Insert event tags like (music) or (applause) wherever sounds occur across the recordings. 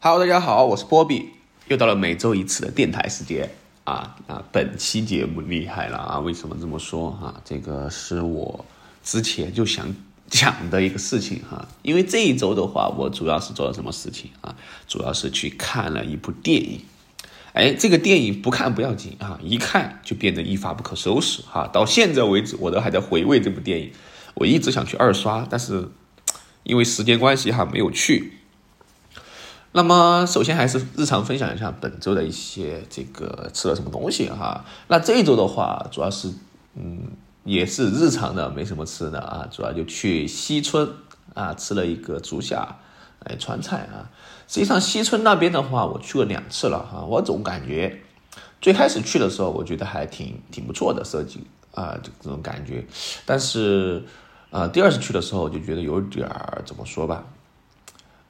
Hello，大家好，我是波比，又到了每周一次的电台时间啊啊！本期节目厉害了啊！为什么这么说啊？这个是我之前就想讲的一个事情哈。因为这一周的话，我主要是做了什么事情啊？主要是去看了一部电影。哎，这个电影不看不要紧啊，一看就变得一发不可收拾哈。到现在为止，我都还在回味这部电影。我一直想去二刷，但是因为时间关系哈，没有去。那么，首先还是日常分享一下本周的一些这个吃了什么东西哈。那这一周的话，主要是嗯，也是日常的，没什么吃的啊，主要就去西村啊吃了一个竹下哎川菜啊。实际上西村那边的话，我去过两次了哈，我总感觉最开始去的时候，我觉得还挺挺不错的设计啊，这种感觉。但是啊，第二次去的时候，就觉得有点儿怎么说吧。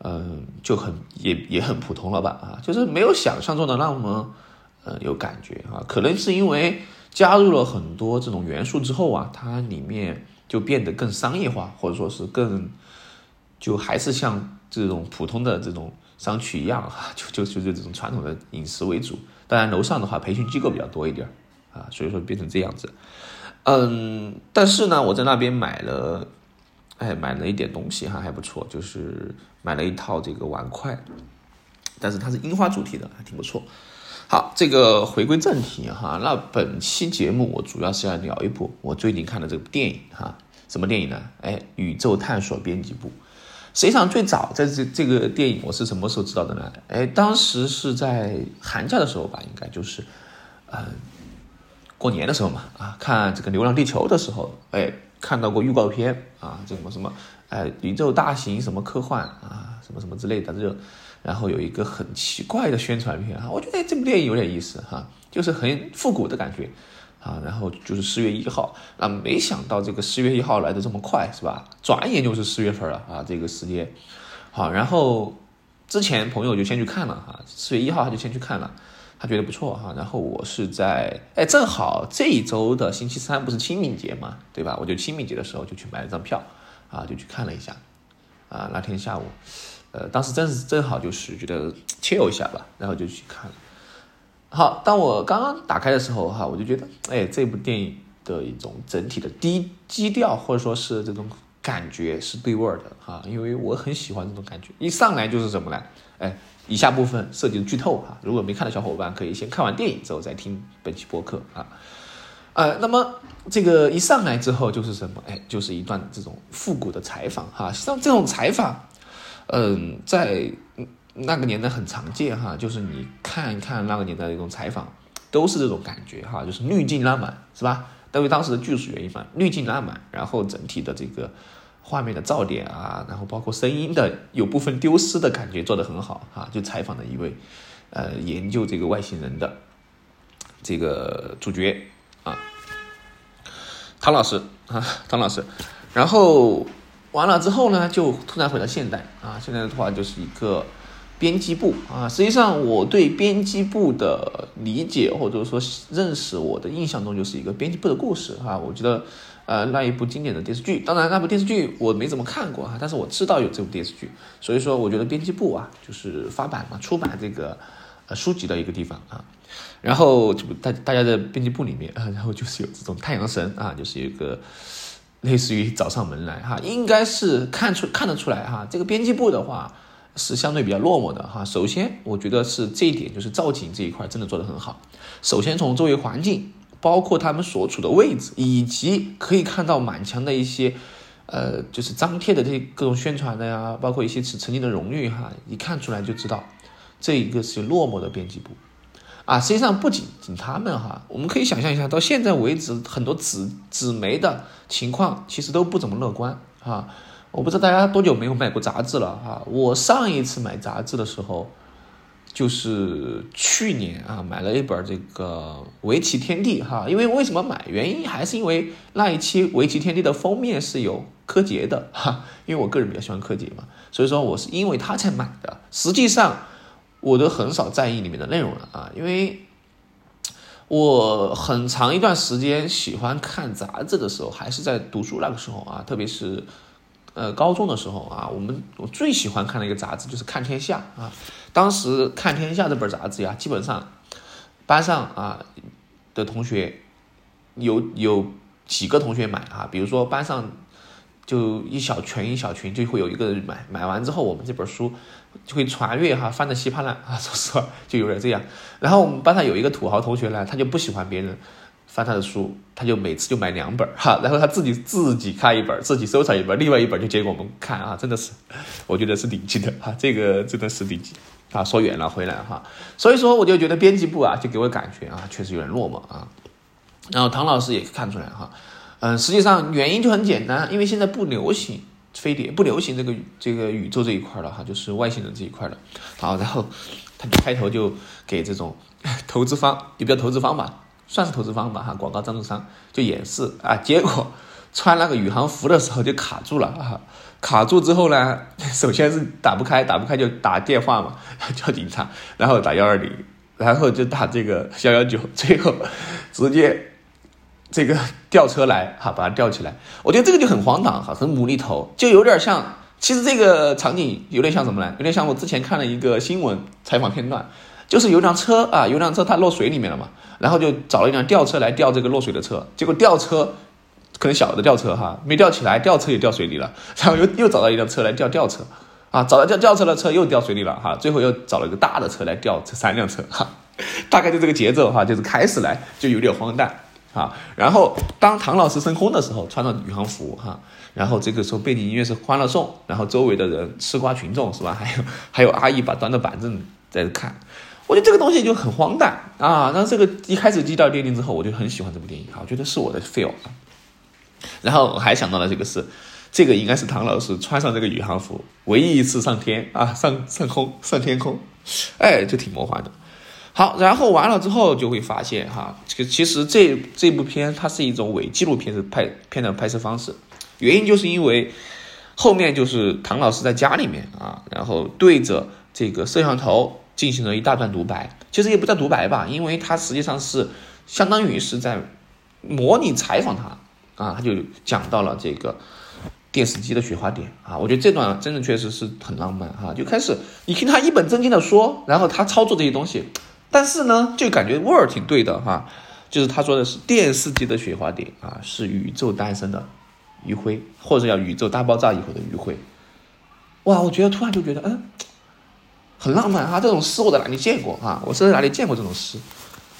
嗯，就很也也很普通了吧啊，就是没有想象中的那么，呃，有感觉啊。可能是因为加入了很多这种元素之后啊，它里面就变得更商业化，或者说是更，就还是像这种普通的这种商区一样哈，(laughs) 就就就就这种传统的饮食为主。当然楼上的话，培训机构比较多一点啊，所以说变成这样子。嗯，但是呢，我在那边买了。哎，买了一点东西哈，还不错，就是买了一套这个碗筷，但是它是樱花主题的，还挺不错。好，这个回归正题哈，那本期节目我主要是要聊一部我最近看的这部电影哈，什么电影呢？哎，《宇宙探索编辑部》。实际上最早在这这个电影我是什么时候知道的呢？哎，当时是在寒假的时候吧，应该就是，嗯，过年的时候嘛，啊，看这个《流浪地球》的时候，哎。看到过预告片啊，这什么什么，哎，宇宙大型什么科幻啊，什么什么之类的这，然后有一个很奇怪的宣传片啊，我觉得这部电影有点意思哈，就是很复古的感觉啊，然后就是四月一号，啊，没想到这个四月一号来的这么快是吧？转眼就是四月份了啊，这个时间，好，然后之前朋友就先去看了哈，四月一号他就先去看了。他觉得不错哈，然后我是在哎，正好这一周的星期三不是清明节嘛，对吧？我就清明节的时候就去买了张票，啊，就去看了一下，啊，那天下午，呃，当时正是正好就是觉得切一下吧，然后就去看了。好，当我刚刚打开的时候哈，我就觉得哎，这部电影的一种整体的低基调或者说是这种感觉是对味儿的哈，因为我很喜欢这种感觉，一上来就是什么呢？哎。以下部分涉及剧透哈，如果没看的小伙伴可以先看完电影之后再听本期播客啊。呃，那么这个一上来之后就是什么？哎，就是一段这种复古的采访哈。像这种采访，嗯，在那个年代很常见哈，就是你看一看那个年代的一种采访，都是这种感觉哈，就是滤镜拉满是吧？因为当时的技术原因嘛，滤镜拉满，然后整体的这个。画面的噪点啊，然后包括声音的有部分丢失的感觉做得很好啊，就采访了一位，呃，研究这个外星人的这个主角啊，唐老师啊，唐老师，然后完了之后呢，就突然回到现代啊，现在的话就是一个编辑部啊，实际上我对编辑部的理解或者说认识，我的印象中就是一个编辑部的故事啊，我觉得。呃，那一部经典的电视剧，当然那部电视剧我没怎么看过哈，但是我知道有这部电视剧，所以说我觉得编辑部啊，就是发版嘛，出版这个呃书籍的一个地方啊。然后就大大家在编辑部里面啊，然后就是有这种太阳神啊，就是一个类似于找上门来哈，应该是看出看得出来哈，这个编辑部的话是相对比较落寞的哈。首先我觉得是这一点，就是造景这一块真的做得很好。首先从周围环境。包括他们所处的位置，以及可以看到满墙的一些，呃，就是张贴的这些各种宣传的呀，包括一些曾曾经的荣誉哈，一看出来就知道，这一个是落寞的编辑部，啊，实际上不仅仅他们哈，我们可以想象一下，到现在为止，很多纸纸媒的情况其实都不怎么乐观啊。我不知道大家多久没有买过杂志了哈，我上一次买杂志的时候。就是去年啊，买了一本这个《围棋天地》哈，因为为什么买？原因还是因为那一期《围棋天地》的封面是有柯洁的哈，因为我个人比较喜欢柯洁嘛，所以说我是因为他才买的。实际上，我都很少在意里面的内容了啊，因为我很长一段时间喜欢看杂志的时候，还是在读书那个时候啊，特别是。呃高中的时候啊，我们我最喜欢看的一个杂志就是《看天下》啊。当时《看天下》这本杂志呀，基本上班上啊的同学有有几个同学买啊，比如说班上就一小群一小群就会有一个人买，买完之后我们这本书就会传阅哈，翻的稀巴烂啊，说实话就有点这样。然后我们班上有一个土豪同学呢，他就不喜欢别人。翻他的书，他就每次就买两本哈，然后他自己自己看一本，自己收藏一本，另外一本就借给我们看啊，真的是，我觉得是顶级的哈，这个真的是顶级啊。说远了回来哈，所以说我就觉得编辑部啊，就给我感觉啊，确实有点落寞啊。然后唐老师也看出来哈，嗯，实际上原因就很简单，因为现在不流行飞碟，不流行这个这个宇宙这一块了哈，就是外星人这一块了。好，然后他就开头就给这种投资方，也不叫投资方吧。算是投资方吧哈，广告赞助商就演示啊，结果 (laughs) 穿那个宇航服的时候就卡住了啊，卡住之后呢，(laughs) 首先是打不开，打不开就打电话嘛，(laughs) 叫警察，然后打幺二零，然后就打这个幺幺九，最后直接这个吊车来哈，把它吊起来。我觉得这个就很荒唐哈，很无厘头，就有点像，其实这个场景有点像什么呢？有点像我之前看了一个新闻采访片段。就是有辆车啊，有辆车它落水里面了嘛，然后就找了一辆吊车来吊这个落水的车，结果吊车可能小的吊车哈没吊起来，吊车也掉水里了，(laughs) 然后又又找到一辆车来吊吊车，啊，找到吊吊车的车又掉水里了哈，最后又找了一个大的车来吊这三辆车哈，大概就这个节奏哈，就是开始来就有点荒诞啊，然后当唐老师升空的时候，穿着宇航服哈，然后这个时候背景音乐是欢乐颂，然后周围的人吃瓜群众是吧？还有还有阿姨把端着板凳在看。我觉得这个东西就很荒诞啊！然后这个一开始基调奠定之后，我就很喜欢这部电影啊，我觉得是我的 feel。然后我还想到了这个是，这个应该是唐老师穿上这个宇航服唯一一次上天啊，上上空上天空，哎，就挺魔幻的。好，然后完了之后就会发现哈，这个其实这这部片它是一种伪纪录片的拍片的拍摄方式，原因就是因为后面就是唐老师在家里面啊，然后对着这个摄像头。进行了一大段独白，其实也不叫独白吧，因为他实际上是相当于是在模拟采访他。啊，他就讲到了这个电视机的雪花点。啊，我觉得这段真的确实是很浪漫。哈，就开始你听他一本正经的说，然后他操作这些东西，但是呢，就感觉味儿挺对的哈，就是他说的是电视机的雪花点啊，是宇宙诞生的余晖，或者叫宇宙大爆炸以后的余晖，哇，我觉得突然就觉得嗯。很浪漫啊！这种诗我在哪里见过啊？我是在哪里见过这种诗？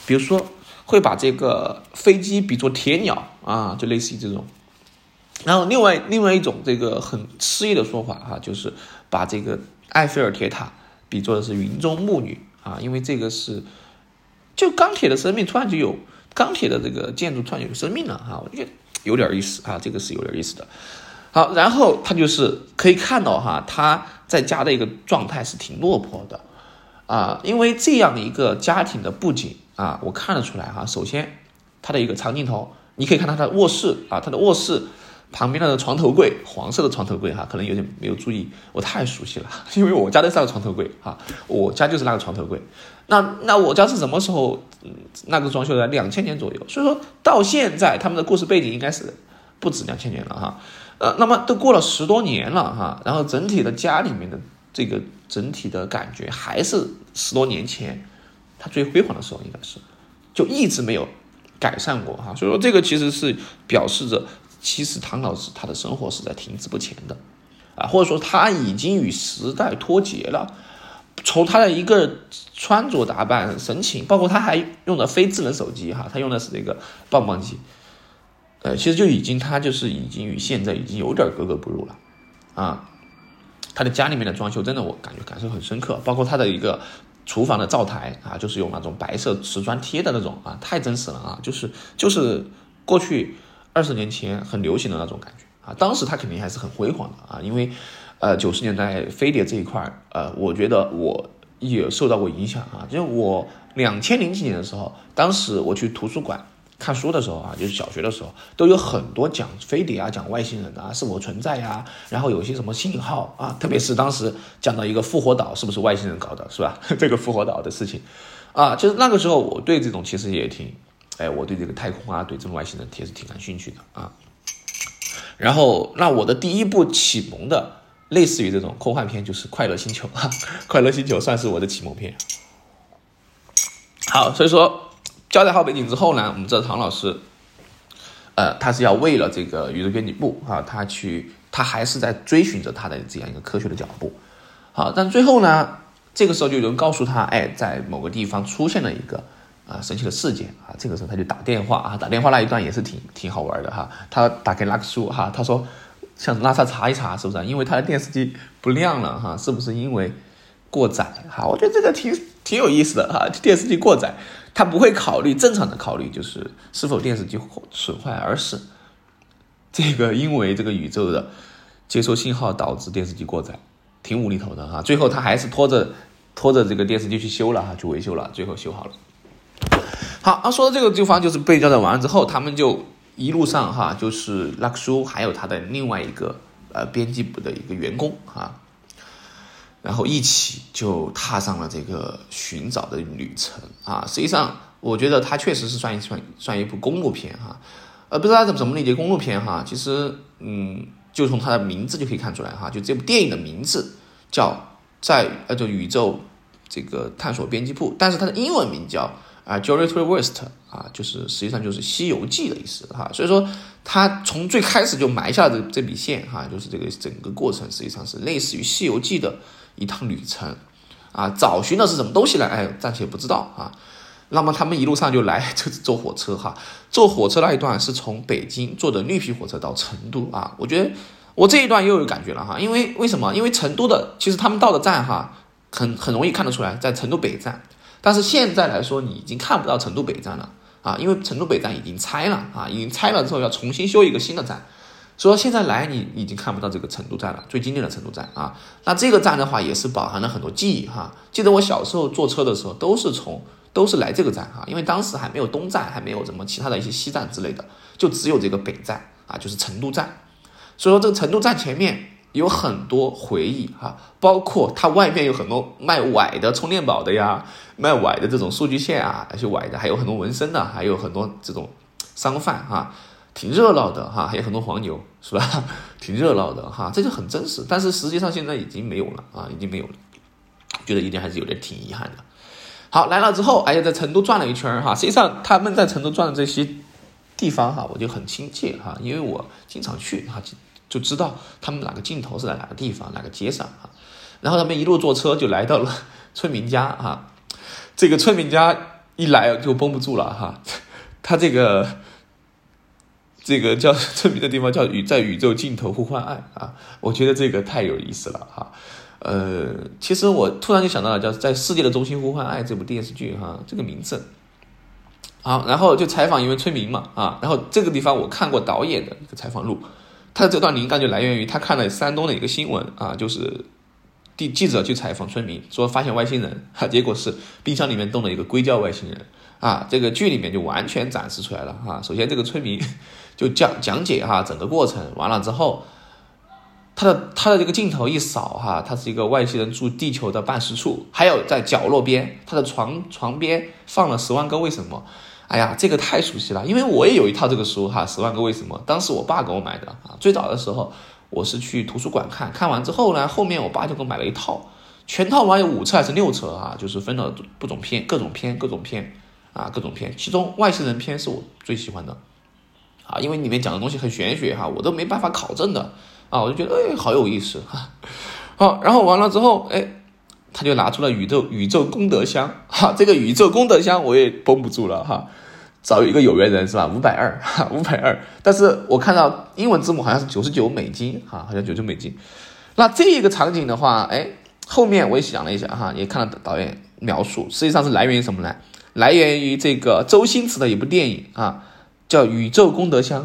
比如说，会把这个飞机比作铁鸟啊，就类似于这种。然后另外另外一种这个很诗意的说法哈，就是把这个埃菲尔铁塔比作的是云中牧女啊，因为这个是就钢铁的生命突然就有钢铁的这个建筑突然有生命了哈，我觉得有点意思啊，这个是有点意思的。好，然后他就是可以看到哈，他在家的一个状态是挺落魄的，啊，因为这样一个家庭的布景啊，我看得出来哈。首先，他的一个长镜头，你可以看到他的卧室啊，他的卧室旁边的床头柜，黄色的床头柜哈，可能有点没有注意，我太熟悉了，(laughs) 因为我家都是那个床头柜哈，我家就是那个床头柜。那那我家是什么时候那个装修的？两千年左右，所以说到现在他们的故事背景应该是不止两千年了哈。呃，那么都过了十多年了哈，然后整体的家里面的这个整体的感觉还是十多年前他最辉煌的时候，应该是就一直没有改善过哈，所以说这个其实是表示着，其实唐老师他的生活是在停滞不前的啊，或者说他已经与时代脱节了，从他的一个穿着打扮、神情，包括他还用的非智能手机哈，他用的是这个棒棒机。呃，其实就已经，他就是已经与现在已经有点格格不入了，啊，他的家里面的装修真的我感觉感受很深刻，包括他的一个厨房的灶台啊，就是用那种白色瓷砖贴的那种啊，太真实了啊，就是就是过去二十年前很流行的那种感觉啊，当时他肯定还是很辉煌的啊，因为呃九十年代飞碟这一块呃，我觉得我也受到过影响啊，就我两千零几年的时候，当时我去图书馆。看书的时候啊，就是小学的时候，都有很多讲飞碟啊，讲外星人啊是否存在呀，然后有些什么信号啊，特别是当时讲到一个复活岛是不是外星人搞的，是吧？(laughs) 这个复活岛的事情，啊，就是那个时候我对这种其实也挺，哎，我对这个太空啊，对这种外星人其实挺感兴趣的啊。然后，那我的第一部启蒙的，类似于这种科幻片，就是《快乐星球》，《(laughs) 快乐星球》算是我的启蒙片。好，所以说交代好背景之后呢，我们知道唐老师，呃，他是要为了这个宇宙编辑部啊，他去，他还是在追寻着他的这样一个科学的脚步。好，但最后呢，这个时候就有人告诉他，哎，在某个地方出现了一个。啊，神奇的事件啊！这个时候他就打电话啊，打电话那一段也是挺挺好玩的哈。他打给拉克苏哈，他说向拉萨查一查，是不是？因为他的电视机不亮了哈，是不是因为过载哈？我觉得这个挺挺有意思的哈。电视机过载，他不会考虑正常的考虑，就是是否电视机损坏，而是这个因为这个宇宙的接收信号导致电视机过载，挺无厘头的哈。最后他还是拖着拖着这个电视机去修了哈，去维修了，最后修好了。好，那说到这个地方，就是被交代完了之后，他们就一路上哈，就是拉克苏还有他的另外一个呃编辑部的一个员工啊，然后一起就踏上了这个寻找的旅程啊。实际上，我觉得它确实是算一算算一部公路片哈，呃，不知道怎么怎么理解公路片哈。其实，嗯，就从它的名字就可以看出来哈，就这部电影的名字叫在呃就宇宙这个探索编辑部，但是它的英文名叫。啊，Journey West 啊，就是实际上就是《西游记》的意思哈，所以说他从最开始就埋下这这笔线哈，就是这个整个过程实际上是类似于《西游记》的一趟旅程啊，找寻的是什么东西呢？哎，暂且不知道啊。那么他们一路上就来 (laughs) 就是坐火车哈，坐火车那一段是从北京坐的绿皮火车到成都啊，我觉得我这一段又有感觉了哈，因为为什么？因为成都的其实他们到的站哈，很很容易看得出来，在成都北站。但是现在来说，你已经看不到成都北站了啊，因为成都北站已经拆了啊，已经拆了之后要重新修一个新的站，所以说现在来你已经看不到这个成都站了，最经典的成都站啊。那这个站的话也是饱含了很多记忆哈。记得我小时候坐车的时候都是从都是来这个站哈，因为当时还没有东站，还没有什么其他的一些西站之类的，就只有这个北站啊，就是成都站。所以说这个成都站前面。有很多回忆哈，包括它外面有很多卖崴的充电宝的呀，卖崴的这种数据线啊，那些崴的，还有很多纹身的，还有很多这种商贩哈，挺热闹的哈，(laughs) 还有很多黄牛是吧？(laughs) 挺热闹的哈，这就很真实。但是实际上现在已经没有了啊，已经没有了，觉得一点还是有点挺遗憾的。好，来了之后，哎呀，在成都转了一圈哈，实际上他们在成都转的这些地方哈，我就很亲切哈，因为我经常去哈。就知道他们哪个镜头是在哪个地方哪个街上啊，然后他们一路坐车就来到了 (laughs) 村民家啊，这个村民家一来就绷不住了哈，他这个这个叫 (laughs) 村民的地方叫宇在宇宙尽头呼唤爱啊，我觉得这个太有意思了哈，呃，其实我突然就想到了叫在世界的中心呼唤爱这部电视剧哈，这个名字，好，然后就采访一位村民嘛啊，然后这个地方我看过导演的一个采访录。他的这段灵感就来源于他看了山东的一个新闻啊，就是记记者去采访村民，说发现外星人，哈，结果是冰箱里面冻了一个硅胶外星人啊。这个剧里面就完全展示出来了哈。首先这个村民就讲讲解哈整个过程，完了之后，他的他的这个镜头一扫哈，他是一个外星人住地球的办事处，还有在角落边他的床床边放了《十万个为什么》。哎呀，这个太熟悉了，因为我也有一套这个书哈，《十万个为什么》，当时我爸给我买的啊。最早的时候，我是去图书馆看看完之后呢，后面我爸就给我买了一套，全套完有五册还是六册啊？就是分了不种片，各种篇，各种篇啊，各种篇。其中外星人篇是我最喜欢的啊，因为里面讲的东西很玄学哈，我都没办法考证的啊，我就觉得哎，好有意思哈。好，然后完了之后，哎。他就拿出了宇宙宇宙功德箱，哈，这个宇宙功德箱我也绷不住了哈，找一个有缘人是吧？五百二，哈，五百二。但是我看到英文字母好像是九十九美金，哈，好像九十九美金。那这一个场景的话，哎，后面我也想了一下哈，也看了导演描述，实际上是来源于什么呢？来源于这个周星驰的一部电影啊，叫《宇宙功德箱》，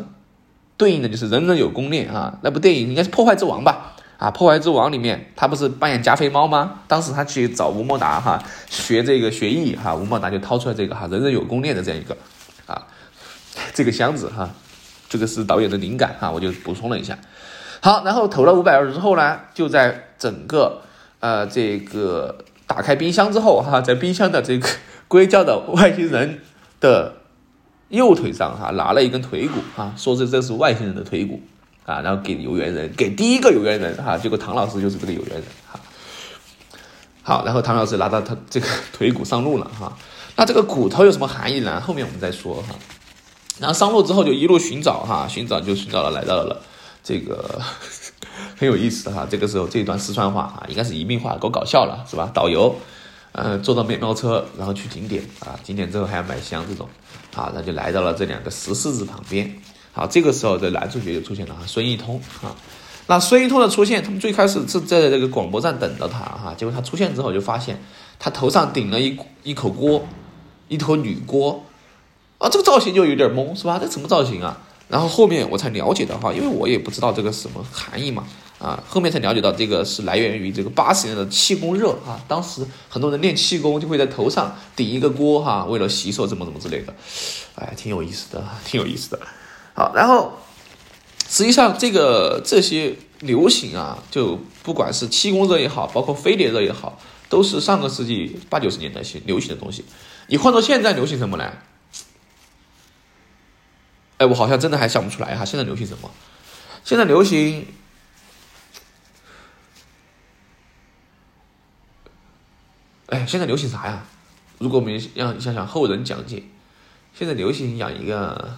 对应的就是人人有功练啊。那部电影应该是《破坏之王》吧？啊，破坏之王里面，他不是扮演加菲猫吗？当时他去找吴莫达哈学这个学艺哈，吴莫达就掏出来这个哈，人人有功练的这样一个啊，这个箱子哈，这个是导演的灵感哈，我就补充了一下。好，然后投了五百二之后呢，就在整个呃这个打开冰箱之后哈，在冰箱的这个 (laughs) 硅胶的外星人的右腿上哈，拿了一根腿骨啊，说这这是外星人的腿骨。啊，然后给有缘人，给第一个有缘人哈，结果唐老师就是这个有缘人哈。好，然后唐老师拿到他这个腿骨上路了哈。那这个骨头有什么含义呢？后面我们再说哈。然后上路之后就一路寻找哈，寻找就寻找了，来到了这个 (laughs) 很有意思哈。这个时候这一段四川话啊，应该是宜宾话，够搞笑了是吧？导游，嗯，坐到面包车，然后去景点啊，景点之后还要买香这种，啊，那就来到了这两个石狮子旁边。好，这个时候的男主角就出现了哈，孙一通啊。那孙一通的出现，他们最开始是在这个广播站等着他哈，结果他出现之后就发现他头上顶了一一口锅，一头铝锅。啊，这个造型就有点懵，是吧？这什么造型啊？然后后面我才了解的话，因为我也不知道这个什么含义嘛，啊，后面才了解到这个是来源于这个八十年的气功热啊。当时很多人练气功就会在头上顶一个锅哈，为了洗手怎么怎么之类的，哎，挺有意思的，挺有意思的。好，然后实际上这个这些流行啊，就不管是气功热也好，包括飞碟热也好，都是上个世纪八九十年代些流行的东西。你换到现在流行什么呢？哎，我好像真的还想不出来哈。现在流行什么？现在流行，哎，现在流行啥呀？如果我们让想想后人讲解，现在流行养一个，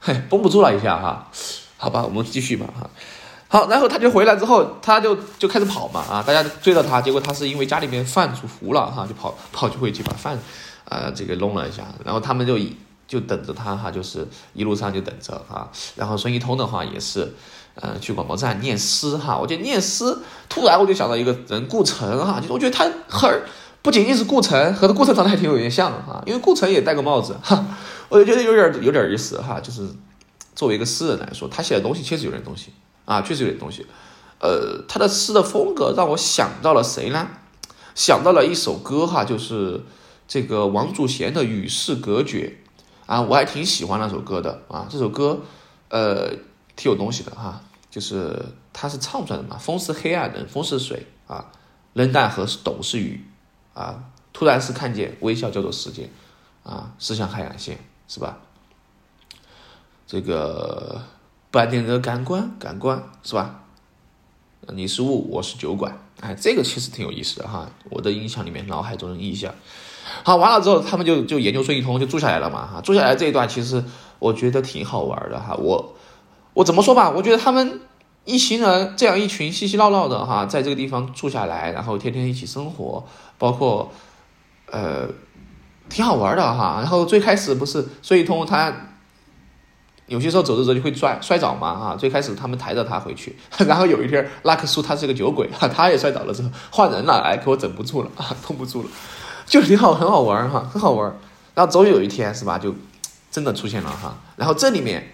嘿，绷不住了一下哈。好吧，我们继续吧哈。好，然后他就回来之后，他就就开始跑嘛啊，大家追到他，结果他是因为家里面饭煮糊了哈，就跑跑去回去把饭啊这个弄了一下，然后他们就以。就等着他哈，就是一路上就等着哈。然后孙一通的话也是，呃，去广播站念诗哈。我觉得念诗，突然我就想到一个人顾城哈，就我觉得他很不仅仅是顾城，和他顾城长得还挺有点像哈。因为顾城也戴个帽子哈，我就觉得有点有点意思哈。就是作为一个诗人来说，他写的东西确实有点东西啊，确实有点东西。呃，他的诗的风格让我想到了谁呢？想到了一首歌哈，就是这个王祖贤的《与世隔绝》。啊，我还挺喜欢那首歌的啊，这首歌，呃，挺有东西的哈，就是它是唱出来的嘛，风是黑暗的，风是水啊，冷淡和懂是雨啊，突然是看见微笑叫做世界啊，驶向海岸线是吧？这个不安定的感官，感官是吧？你是雾，我是酒馆，哎，这个其实挺有意思的哈，我的印象里面，脑海中的印象。好，完了之后，他们就就研究孙一通，就住下来了嘛哈。住下来这一段，其实我觉得挺好玩的哈。我我怎么说吧？我觉得他们一行人这样一群嘻嘻闹闹的哈，在这个地方住下来，然后天天一起生活，包括呃，挺好玩的哈。然后最开始不是孙一通他有些时候走着走就会摔摔倒嘛哈。最开始他们抬着他回去，(laughs) 然后有一天拉克苏他是个酒鬼哈，(laughs) 他也摔倒了之后换人了，哎，给我整不住了啊，控不住了。就挺好，很好玩哈，很好玩然后终于有一天是吧，就真的出现了哈。然后这里面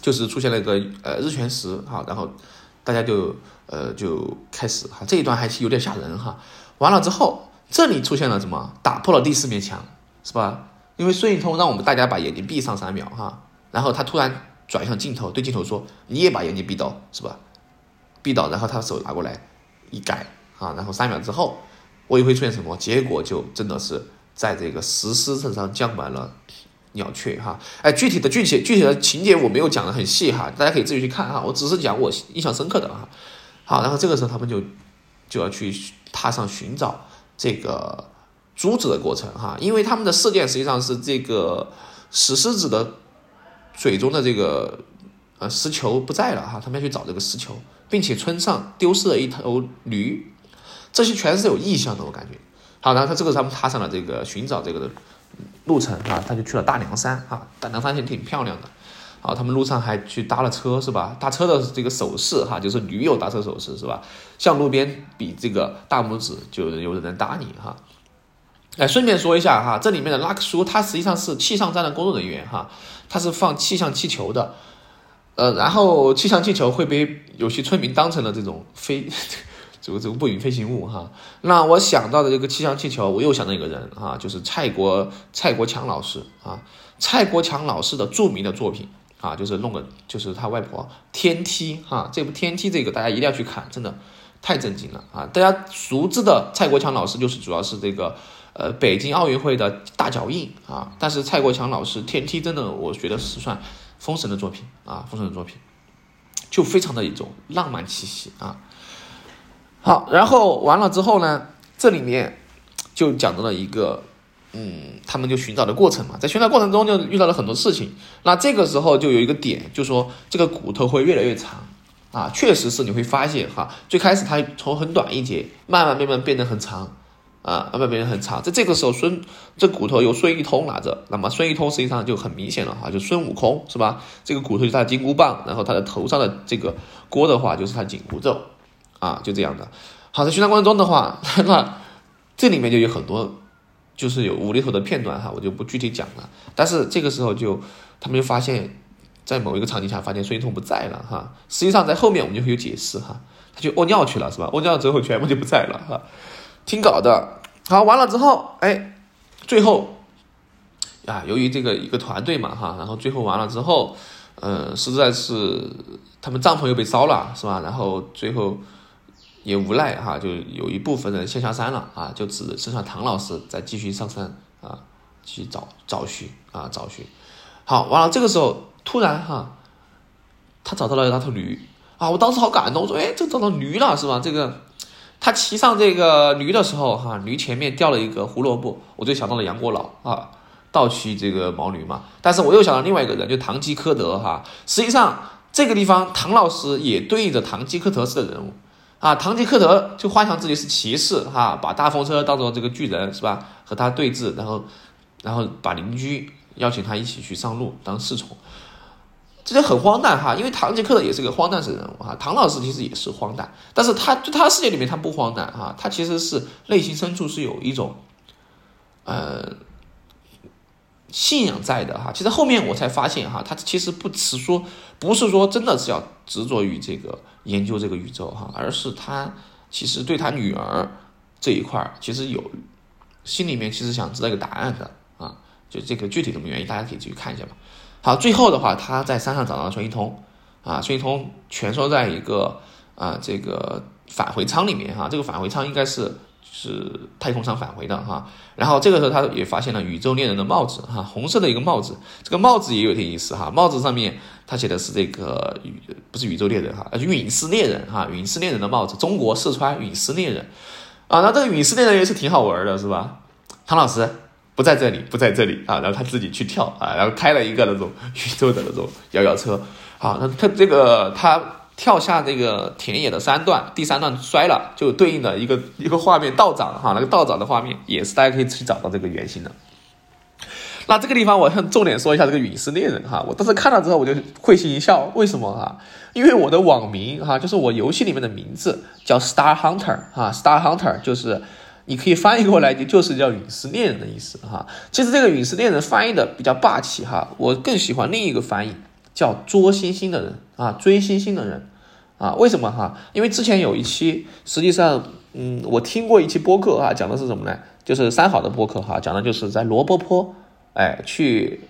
就是出现了一个呃日全食哈，然后大家就呃就开始哈，这一段还是有点吓人哈。完了之后，这里出现了什么？打破了第四面墙是吧？因为顺义通让我们大家把眼睛闭上三秒哈，然后他突然转向镜头，对镜头说：“你也把眼睛闭到是吧？闭到，然后他手拿过来一改啊，然后三秒之后。我以为会出现什么，结果就真的是在这个石狮身上降满了鸟雀哈，哎，具体的具体具体的情节我没有讲的很细哈，大家可以自己去看哈，我只是讲我印象深刻的哈。好，然后这个时候他们就就要去踏上寻找这个珠子的过程哈，因为他们的事件实际上是这个石狮子的嘴中的这个呃石球不在了哈，他们要去找这个石球，并且村上丢失了一头驴。这些全是有意向的，我感觉。好，然后他这个他们踏上了这个寻找这个的路程啊，他就去了大凉山啊，大凉山也挺漂亮的。好，他们路上还去搭了车是吧？搭车的这个手势哈，就是驴友搭车手势是吧？向路边比这个大拇指，就有人能搭你哈。哎，顺便说一下哈，这里面的拉克苏他实际上是气象站的工作人员哈，他是放气象气球的。呃，然后气象气球会被有些村民当成了这种飞。这个这个不明飞行物哈，那我想到的这个气象气球，我又想到一个人啊，就是蔡国蔡国强老师啊，蔡国强老师的著名的作品啊，就是弄个就是他外婆天梯哈，这部天梯这个大家一定要去看，真的太震惊了啊！大家熟知的蔡国强老师就是主要是这个呃北京奥运会的大脚印啊，但是蔡国强老师天梯真的我觉得是算封神的作品啊，封神的作品，就非常的一种浪漫气息啊。好，然后完了之后呢，这里面就讲到了一个，嗯，他们就寻找的过程嘛，在寻找过程中就遇到了很多事情。那这个时候就有一个点，就说这个骨头会越来越长啊，确实是你会发现哈，最开始它从很短一节，慢慢慢慢变得很长。啊，安排别人很长。在这个时候，孙这骨头由孙一通拿着，那么孙一通实际上就很明显了哈，就孙悟空是吧？这个骨头就是他的金箍棒，然后他的头上的这个锅的话就是他紧箍咒，啊，就这样的。好，在宣传过程中的话，(laughs) 那这里面就有很多就是有无厘头的片段哈，我就不具体讲了。但是这个时候就他们就发现，在某一个场景下发现孙一通不在了哈。实际上在后面我们就会有解释哈，他去屙尿去了是吧？屙尿之后全部就不在了哈。听稿的，好完了之后，哎，最后，啊，由于这个一个团队嘛，哈，然后最后完了之后，嗯，实在是他们帐篷又被烧了，是吧？然后最后也无奈哈，就有一部分人先下山了啊，就只剩下唐老师在继续上山啊，去找找寻啊找寻。好，完了这个时候突然哈，他找到了那头驴啊，我当时好感动，我说哎，这找到驴了是吧？这个。他骑上这个驴的时候，哈，驴前面掉了一个胡萝卜，我就想到了杨过老啊，盗取这个毛驴嘛。但是我又想到另外一个人，就唐吉诃德哈。实际上这个地方，唐老师也对应着唐吉诃德式的人物啊。唐吉诃德就幻想自己是骑士哈，把大风车当做这个巨人是吧？和他对峙，然后然后把邻居邀请他一起去上路当侍从。这就很荒诞哈，因为唐吉诃德也是个荒诞式人物哈，唐老师其实也是荒诞，但是他就他世界里面他不荒诞哈，他其实是内心深处是有一种，呃，信仰在的哈。其实后面我才发现哈，他其实不是说不是说真的是要执着于这个研究这个宇宙哈，而是他其实对他女儿这一块其实有心里面其实想知道一个答案的啊，就这个具体什么原因，大家可以继续看一下吧。好，最后的话，他在山上找到了孙一通，啊，孙一通蜷缩在一个啊这个返回舱里面哈，这个返回舱应该是是太空舱返回的哈。然后这个时候他也发现了宇宙猎人的帽子哈，红色的一个帽子，这个帽子也有点意思哈，帽子上面他写的是这个不是宇宙猎人哈，而是陨石猎人哈，陨石猎人的帽子，中国四川陨石猎人啊，那这个陨石猎人也是挺好玩的，是吧？唐老师。不在这里，不在这里啊！然后他自己去跳啊，然后开了一个那种宇宙的那种摇摇车。啊，那他这个他跳下这个田野的三段，第三段摔了，就对应的一个一个画面倒长哈，那个倒长的画面也是大家可以去找到这个原型的。那这个地方我想重点说一下这个陨石猎人哈，我当时看了之后我就会心一笑，为什么哈？因为我的网名哈，就是我游戏里面的名字叫 Star Hunter 哈，Star Hunter 就是。你可以翻译过来，就就是叫陨石猎人的意思哈。其实这个陨石猎人翻译的比较霸气哈，我更喜欢另一个翻译叫捉星星的人啊，追星星的人啊。为什么哈？因为之前有一期，实际上，嗯，我听过一期播客哈，讲的是什么呢？就是三好的播客哈，讲的就是在罗布泊，哎，去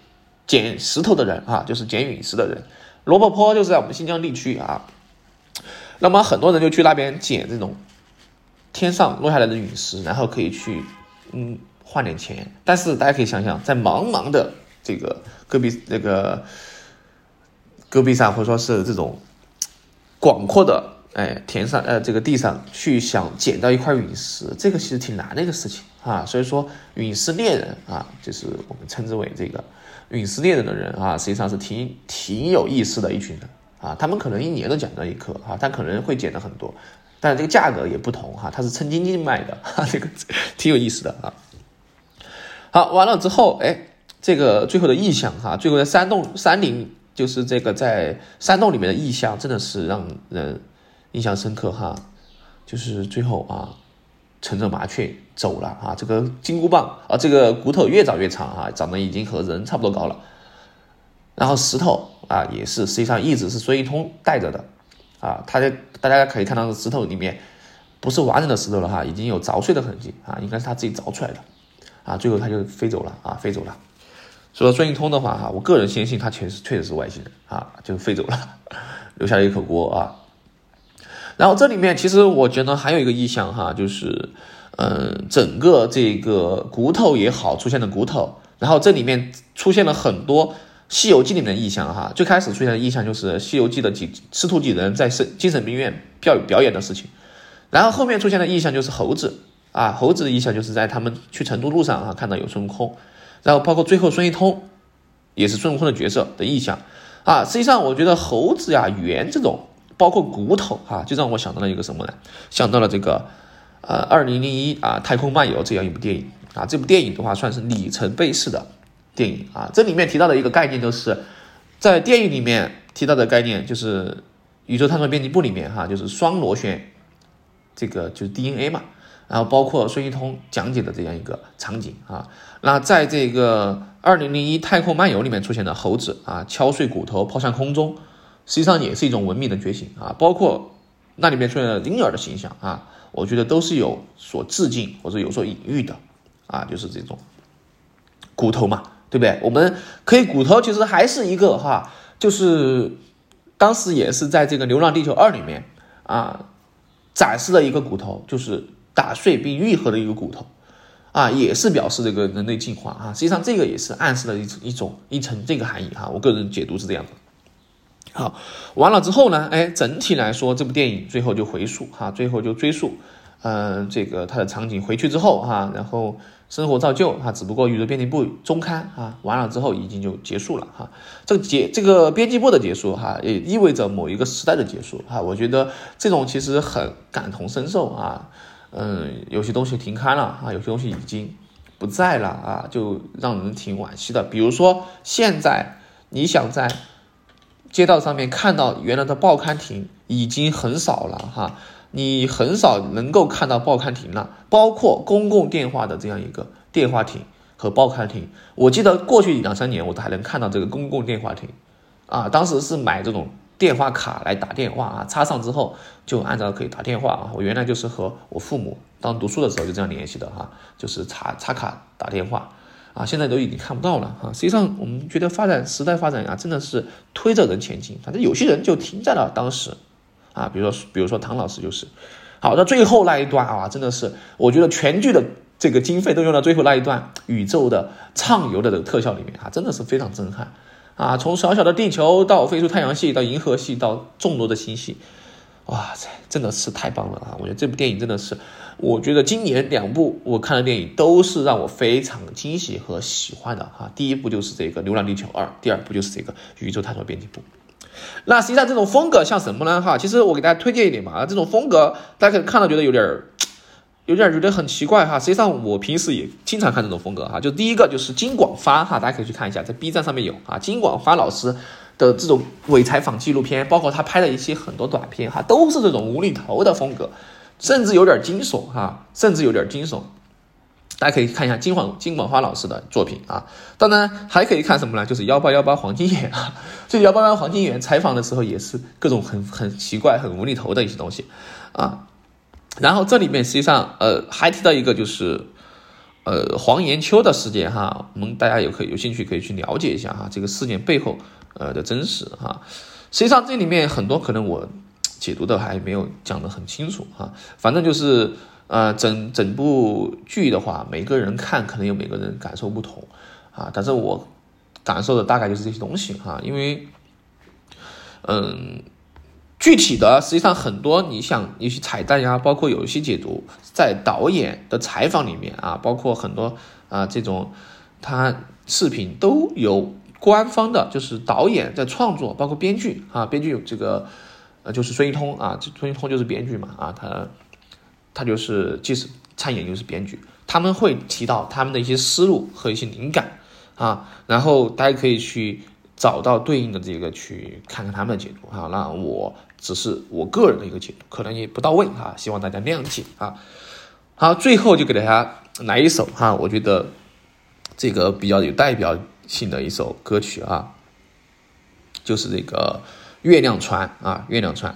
捡石头的人啊，就是捡陨石的人。罗布泊就是在我们新疆地区啊，那么很多人就去那边捡这种。天上落下来的陨石，然后可以去，嗯，换点钱。但是大家可以想想，在茫茫的这个戈壁那个戈壁上，或者说是这种广阔的哎田上呃这个地上去想捡到一块陨石，这个其实挺难的一个事情啊。所以说，陨石猎人啊，就是我们称之为这个陨石猎人的人啊，实际上是挺挺有意思的一群人啊。他们可能一年都捡到一颗啊，但可能会捡的很多。但这个价格也不同哈，它是称斤斤卖的，哈，(laughs) 这个挺有意思的啊。好，完了之后，哎，这个最后的意象哈，最后在山洞山林，就是这个在山洞里面的意象，真的是让人印象深刻哈。就是最后啊，乘着麻雀走了啊，这个金箍棒啊，这个骨头越长越长啊，长得已经和人差不多高了。然后石头啊，也是实际上一直是孙一通带着的。啊，它的大家可以看到石头里面不是完整的石头了哈，已经有凿碎的痕迹啊，应该是他自己凿出来的啊。最后他就飞走了啊，飞走了。说孙一通的话哈，我个人相信他确实确实是外星人啊，就飞走了，(laughs) 留下了一口锅啊。然后这里面其实我觉得还有一个意象哈，就是嗯，整个这个骨头也好出现的骨头，然后这里面出现了很多西游记》里面的意象哈，最开始出现的意象就是《西游记》的几师徒几人在神精神病院表表演的事情，然后后面出现的意象就是猴子啊，猴子的意象就是在他们去成都路上啊看到有孙悟空，然后包括最后孙一通也是孙悟空的角色的意象啊。实际上，我觉得猴子呀、猿这种，包括骨头哈，就让我想到了一个什么呢？想到了这个呃，二零零一啊，《太空漫游》这样一部电影啊，这部电影的话算是里程碑式的。电影啊，这里面提到的一个概念就是，在电影里面提到的概念就是宇宙探索编辑部里面哈，就是双螺旋，这个就是 DNA 嘛，然后包括孙一通讲解的这样一个场景啊，那在这个二零零一太空漫游里面出现的猴子啊，敲碎骨头抛向空中，实际上也是一种文明的觉醒啊，包括那里面出现的婴儿的形象啊，我觉得都是有所致敬或者有所隐喻的啊，就是这种骨头嘛。对不对？我们可以骨头其实还是一个哈，就是当时也是在这个《流浪地球二》里面啊展示了一个骨头，就是打碎并愈合的一个骨头啊，也是表示这个人类进化啊。实际上这个也是暗示了一一种一层这个含义哈。我个人解读是这样的。好，完了之后呢，哎，整体来说这部电影最后就回溯哈，最后就追溯，嗯，这个他的场景回去之后哈，然后。生活照旧哈，只不过宇宙编辑部中刊啊完了之后已经就结束了哈。这个结这个编辑部的结束哈，也意味着某一个时代的结束哈。我觉得这种其实很感同身受啊。嗯，有些东西停刊了啊，有些东西已经不在了啊，就让人挺惋惜的。比如说现在你想在街道上面看到原来的报刊亭，已经很少了哈。你很少能够看到报刊亭了，包括公共电话的这样一个电话亭和报刊亭。我记得过去两三年，我都还能看到这个公共电话亭，啊，当时是买这种电话卡来打电话啊，插上之后就按照可以打电话啊。我原来就是和我父母当读书的时候就这样联系的哈，就是插插卡打电话啊，现在都已经看不到了哈。实际上，我们觉得发展时代发展啊，真的是推着人前进，反正有些人就停在了当时。啊，比如说，比如说唐老师就是，好，那最后那一段啊，真的是，我觉得全剧的这个经费都用到最后那一段宇宙的畅游的这个特效里面啊，真的是非常震撼啊！从小小的地球到飞出太阳系，到银河系，到众多的星系，哇塞，真的是太棒了啊！我觉得这部电影真的是，我觉得今年两部我看的电影都是让我非常惊喜和喜欢的哈。第一部就是这个《流浪地球二》，第二部就是这个《宇宙探索编辑部》。那实际上这种风格像什么呢？哈，其实我给大家推荐一点嘛，这种风格大家可以看到觉得有点儿，有点儿觉得很奇怪哈。实际上我平时也经常看这种风格哈。就第一个就是金广发哈，大家可以去看一下，在 B 站上面有啊，金广发老师的这种伪采访纪录片，包括他拍的一些很多短片哈，都是这种无厘头的风格，甚至有点惊悚哈，甚至有点惊悚。大家可以看一下金黄金广发老师的作品啊，当然还可以看什么呢？就是幺八幺八黄金眼啊，(laughs) 这幺八幺八黄金眼采访的时候也是各种很很奇怪、很无厘头的一些东西啊。然后这里面实际上呃还提到一个就是呃黄延秋的事件哈，我们大家有可有兴趣可以去了解一下哈，这个事件背后呃的真实哈。实际上这里面很多可能我解读的还没有讲得很清楚哈，反正就是。呃，整整部剧的话，每个人看可能有每个人感受不同啊，但是我感受的大概就是这些东西哈，因为，嗯，具体的实际上很多，你想一些彩蛋呀，包括有一些解读，在导演的采访里面啊，包括很多啊这种他视频都有官方的，就是导演在创作，包括编剧啊，编剧有这个呃就是孙一通啊，孙一通就是编剧嘛啊，他。他就是既是参演又是编剧，他们会提到他们的一些思路和一些灵感啊，然后大家可以去找到对应的这个去看看他们的解读啊。那我只是我个人的一个解读，可能也不到位啊，希望大家谅解啊。好，最后就给大家来一首哈，我觉得这个比较有代表性的一首歌曲啊，就是这个《月亮船》啊，《月亮船》。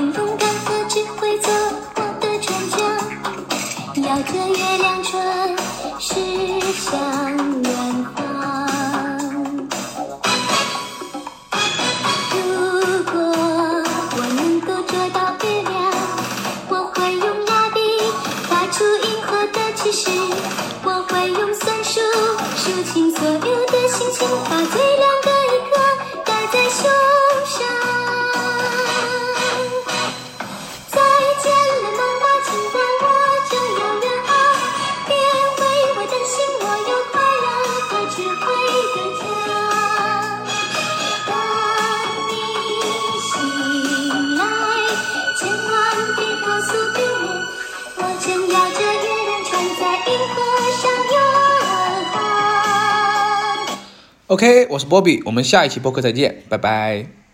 勇敢的只会做我的船桨，摇着月亮。ok 我是波比我们下一期播客再见拜拜。